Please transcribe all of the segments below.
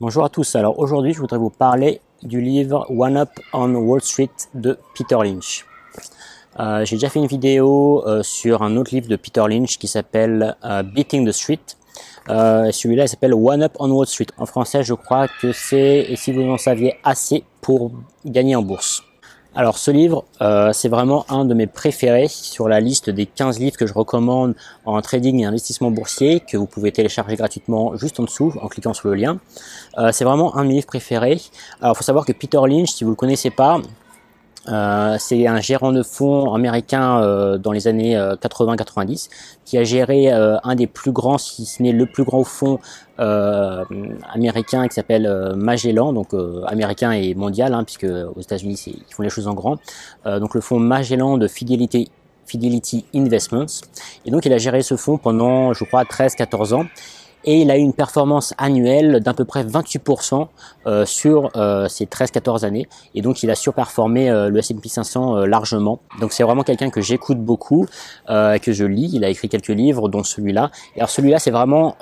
Bonjour à tous. Alors aujourd'hui, je voudrais vous parler du livre One Up on Wall Street de Peter Lynch. Euh, j'ai déjà fait une vidéo euh, sur un autre livre de Peter Lynch qui s'appelle euh, Beating the Street. Celui-là, il s'appelle One Up on Wall Street. En français, je crois que c'est Et si vous en saviez assez pour gagner en bourse. Alors ce livre, euh, c'est vraiment un de mes préférés sur la liste des 15 livres que je recommande en trading et investissement boursier, que vous pouvez télécharger gratuitement juste en dessous en cliquant sur le lien. Euh, c'est vraiment un de mes livres préférés. Alors faut savoir que Peter Lynch, si vous le connaissez pas, euh, c'est un gérant de fonds américain euh, dans les années 80-90 euh, qui a géré un des plus grands, si ce n'est le plus grand fonds américain qui s'appelle Magellan, donc américain et mondial, hein, puisque aux États-Unis ils font les choses en grand. donc le fonds Magellan de Fidelity Investments. Et donc il a géré ce fonds pendant, je crois, 13-14 ans et il a eu une performance annuelle d'à peu près 28% euh, sur euh, ces 13-14 années et donc il a surperformé euh, le S&P 500 largement. Donc c'est vraiment quelqu'un que j'écoute beaucoup, que je lis. Il a écrit quelques livres, dont celui-là. Alors celui-là, c'est vraiment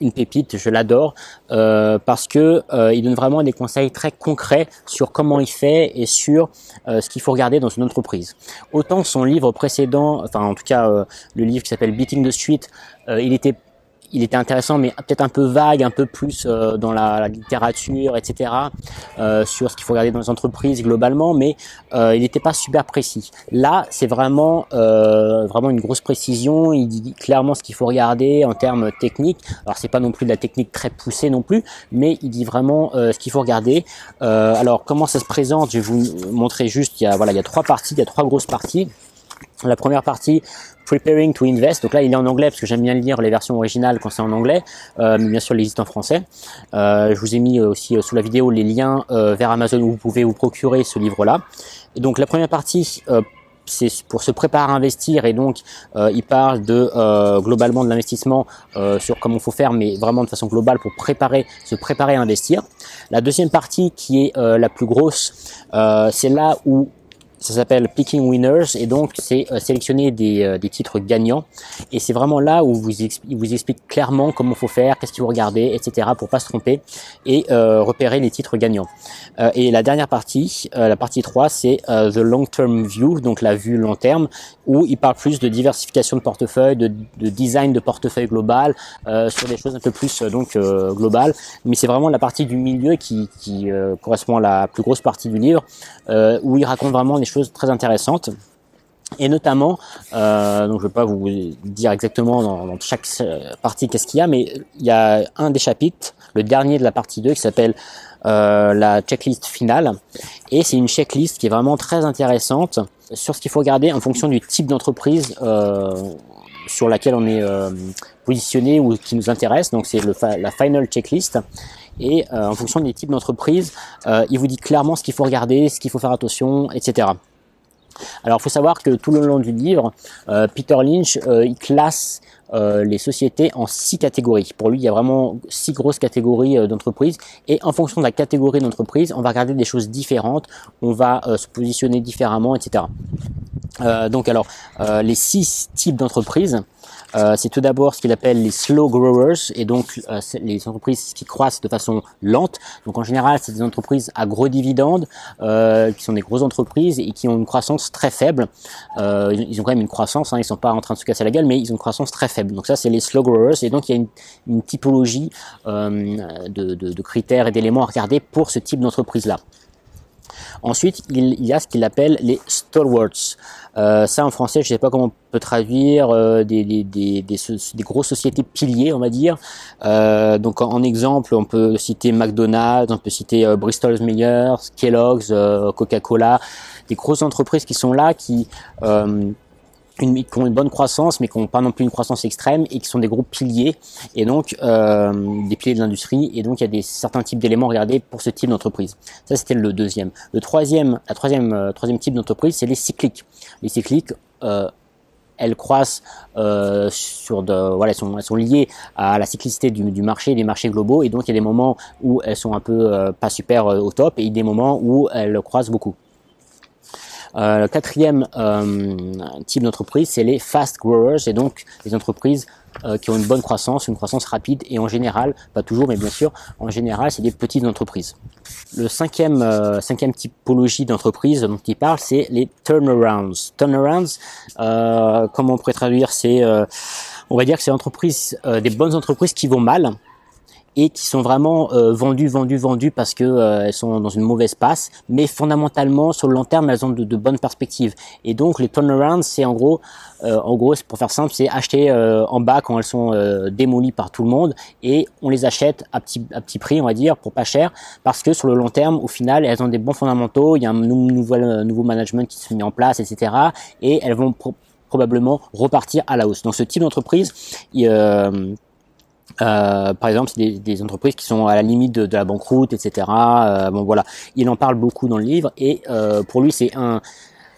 une pépite, je l'adore parce que il donne vraiment des conseils très concrets sur comment il fait et sur ce qu'il faut regarder dans une entreprise. Autant son livre précédent, enfin en tout cas le livre qui s'appelle Beating the Street, il était il était intéressant, mais peut-être un peu vague, un peu plus euh, dans la, littérature, etc., euh, sur ce qu'il faut regarder dans les entreprises globalement, mais euh, il n'était pas super précis. Là, c'est vraiment vraiment une grosse précision. Il dit clairement ce qu'il faut regarder en termes techniques. Alors, c'est pas non plus de la technique très poussée non plus, mais il dit vraiment ce qu'il faut regarder. alors, comment ça se présente? Je vais vous montrer juste. Il y a voilà, il y a trois parties, il y a trois grosses parties. La première partie, Preparing to Invest. Donc là, il est en anglais parce que j'aime bien lire les versions originales quand c'est en anglais, euh, mais bien sûr, il existe en français. Euh, je vous ai mis aussi euh, sous la vidéo les liens vers Amazon où vous pouvez vous procurer ce livre-là. Et donc la première partie, c'est pour se préparer à investir et donc il parle de globalement de l'investissement sur comment il faut faire, mais vraiment de façon globale pour préparer, se préparer à investir. La deuxième partie qui est la plus grosse, c'est là où ça s'appelle Picking Winners et donc c'est euh, sélectionner des, euh, des, titres gagnants et c'est vraiment là où vous il vous explique clairement comment faut faire, qu'est-ce qu'il faut regarder, etc. pour pas se tromper et euh, repérer les titres gagnants. et la dernière partie, la partie 3, c'est The Long Term View, donc la vue long terme, où il parle plus de diversification de portefeuille, de, de design de portefeuille global, sur des choses un peu plus donc globales. Mais c'est vraiment la partie du milieu qui, qui correspond à la plus grosse partie du livre, où il raconte vraiment des choses très intéressantes. Et notamment, euh, donc je ne vais pas vous dire exactement dans, chaque partie qu'est-ce qu'il y a, mais il y a un des chapitres, le dernier de la partie 2, qui s'appelle euh, la checklist finale. Et c'est une checklist qui est vraiment très intéressante sur ce qu'il faut regarder en fonction du type d'entreprise euh, sur laquelle on est euh, positionné ou qui nous intéresse. Donc c'est la final checklist. Et euh, en fonction des types d'entreprises, euh, il vous dit clairement ce qu'il faut regarder, ce qu'il faut faire attention, etc. Alors, il faut savoir que tout le long du livre, euh, Peter Lynch, il classe les sociétés en six catégories. Pour lui, il y a vraiment six grosses catégories d'entreprises. Et en fonction de la catégorie d'entreprise, on va regarder des choses différentes, on va se positionner différemment, etc. donc, alors, les six types d'entreprises, euh, c'est tout d'abord ce qu'il appelle les slow growers et donc euh, les entreprises qui croissent de façon lente. Donc en général, c'est des entreprises à gros dividendes euh, qui sont des grosses entreprises et qui ont une croissance très faible. ils ont quand même une croissance, hein, ils sont pas en train de se casser la gueule, mais ils ont une croissance très faible. Donc ça, c'est les slow growers et donc il y a une, typologie de, de, de critères et d'éléments à regarder pour ce type d'entreprise là. Ensuite, il y a ce qu'il appelle les stalwarts. Euh, ça en français, je ne sais pas comment on peut traduire euh, des, des, des, des, grosses sociétés piliers, on va dire. Euh, donc en, exemple, on peut citer McDonald's, on peut citer euh, Bristol Myers, Kellogg's, euh, Coca-Cola, des grosses entreprises qui sont là, qui qui ont une bonne croissance, mais qui n'ont pas non plus une croissance extrême et qui sont des groupes piliers et donc euh, des piliers de l'industrie. Et donc il y a des certains types d'éléments à regarder pour ce type d'entreprise. Ça c'était le deuxième. Le troisième, la troisième, euh, troisième type d'entreprise, c'est les cycliques. Les cycliques euh, elles croissent sur de voilà elles sont, elles sont liées à la cyclicité du, du, marché des marchés globaux et donc il y a des moments où elles sont un peu pas super au top et des moments où elles croissent beaucoup le quatrième euh, type d'entreprise, c'est les fast growers, et donc les entreprises euh, qui ont une bonne croissance, une croissance rapide et en général, pas toujours, mais bien sûr, en général, c'est des petites entreprises. Le cinquième, euh, cinquième typologie d'entreprise dont il parle, c'est les turnarounds. Turnarounds, euh, comment on pourrait traduire, c'est, euh, on va dire que c'est entreprises, des bonnes entreprises qui vont mal, et qui sont vraiment euh, vendues, vendues, vendues parce que euh, elles sont dans une mauvaise passe, mais fondamentalement sur le long terme elles ont de, bonnes perspectives. Et donc les turnarounds, c'est en gros, euh, en gros, pour faire simple, c'est acheter euh, en bas quand elles sont démolies par tout le monde et on les achète à petit, à petit prix, on va dire, pour pas cher, parce que sur le long terme, au final, elles ont des bons fondamentaux, il y a un nouveau, nouveau management qui se met en place, etc. Et elles vont probablement repartir à la hausse. Donc ce type d'entreprise, euh, par exemple, c'est des, entreprises qui sont à la limite de, la banqueroute, etc. Euh, bon voilà, il en parle beaucoup dans le livre et euh, pour lui c'est un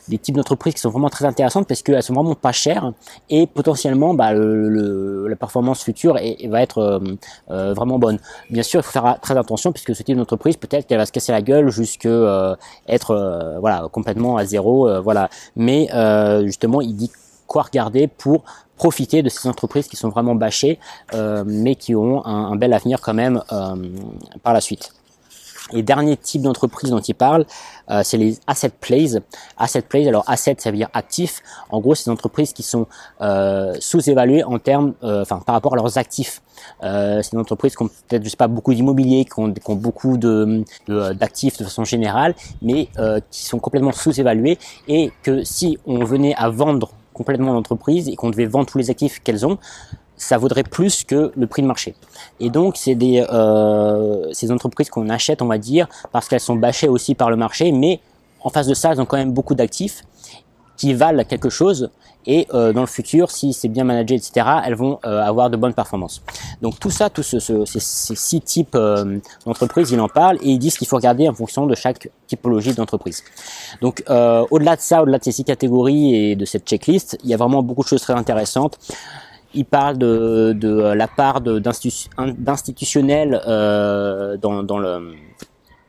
des types d'entreprises qui sont vraiment très intéressantes parce qu'elles sont vraiment pas chères et potentiellement bah, la performance future va être vraiment bonne. Bien sûr, il faut faire très attention puisque ce type d'entreprise peut-être qu'elle va se casser la gueule jusque être voilà complètement à zéro, voilà. Mais justement, il dit quoi regarder pour profiter de ces entreprises qui sont vraiment bâchées, euh, mais qui ont un, bel avenir quand même euh, par la suite. Et dernier type d'entreprise dont il parle, euh, c'est les asset plays. Asset plays, alors asset, ça veut dire actif. En gros, c'est des entreprises qui sont sous-évaluées en termes, enfin par rapport à leurs actifs. c'est des entreprises qui ont peut-être, je sais pas, beaucoup d'immobilier, qui ont, beaucoup de, d'actifs de, façon générale, mais qui sont complètement sous-évaluées et que si on venait à vendre complètement l'entreprise et qu'on devait vendre tous les actifs qu'elles ont, ça vaudrait plus que le prix de marché. Et donc, c'est des euh, ces entreprises qu'on achète, on va dire, parce qu'elles sont bâchées aussi par le marché, mais en face de ça, elles ont quand même beaucoup d'actifs qui valent quelque chose et euh, dans le futur, si c'est bien managé, etc., elles vont euh, avoir de bonnes performances. Donc tout ça, tous ce, ces, six types euh, d'entreprises, il en parle et ils disent qu'il faut regarder en fonction de chaque typologie d'entreprise. Donc au-delà de ça, au-delà de ces six catégories et de cette checklist, il y a vraiment beaucoup de choses très intéressantes. Il parle de, de la part d'institutionnel dans, dans le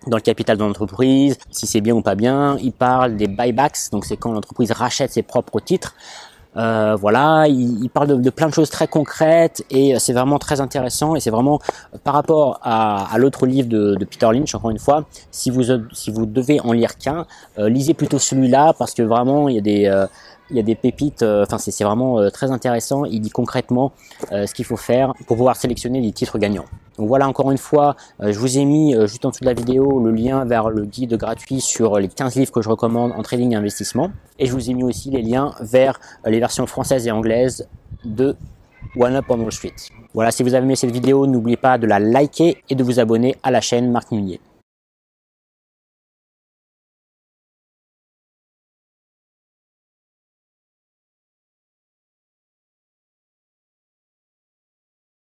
dans le capital de l'entreprise, si c'est bien ou pas bien. Il parle des buybacks, donc c'est quand l'entreprise rachète ses propres titres. Euh, voilà, il, il parle de, plein de choses très concrètes et c'est vraiment très intéressant et c'est vraiment par rapport à, à l'autre livre de, de, Peter Lynch, encore une fois, si vous si vous devez en lire qu'un, euh, lisez plutôt celui-là parce que vraiment il y a des euh, il y a des pépites, euh, enfin c'est vraiment euh, très intéressant. Il dit concrètement euh, ce qu'il faut faire pour pouvoir sélectionner les titres gagnants. Donc voilà, encore une fois, je vous ai mis juste en dessous de la vidéo le lien vers le guide gratuit sur les 15 livres que je recommande en trading et investissement. Et je vous ai mis aussi les liens vers les versions françaises et anglaises de One Up on Wall Street. Voilà, si vous avez aimé cette vidéo, n'oubliez pas de la liker et de vous abonner à la chaîne Marc Munier.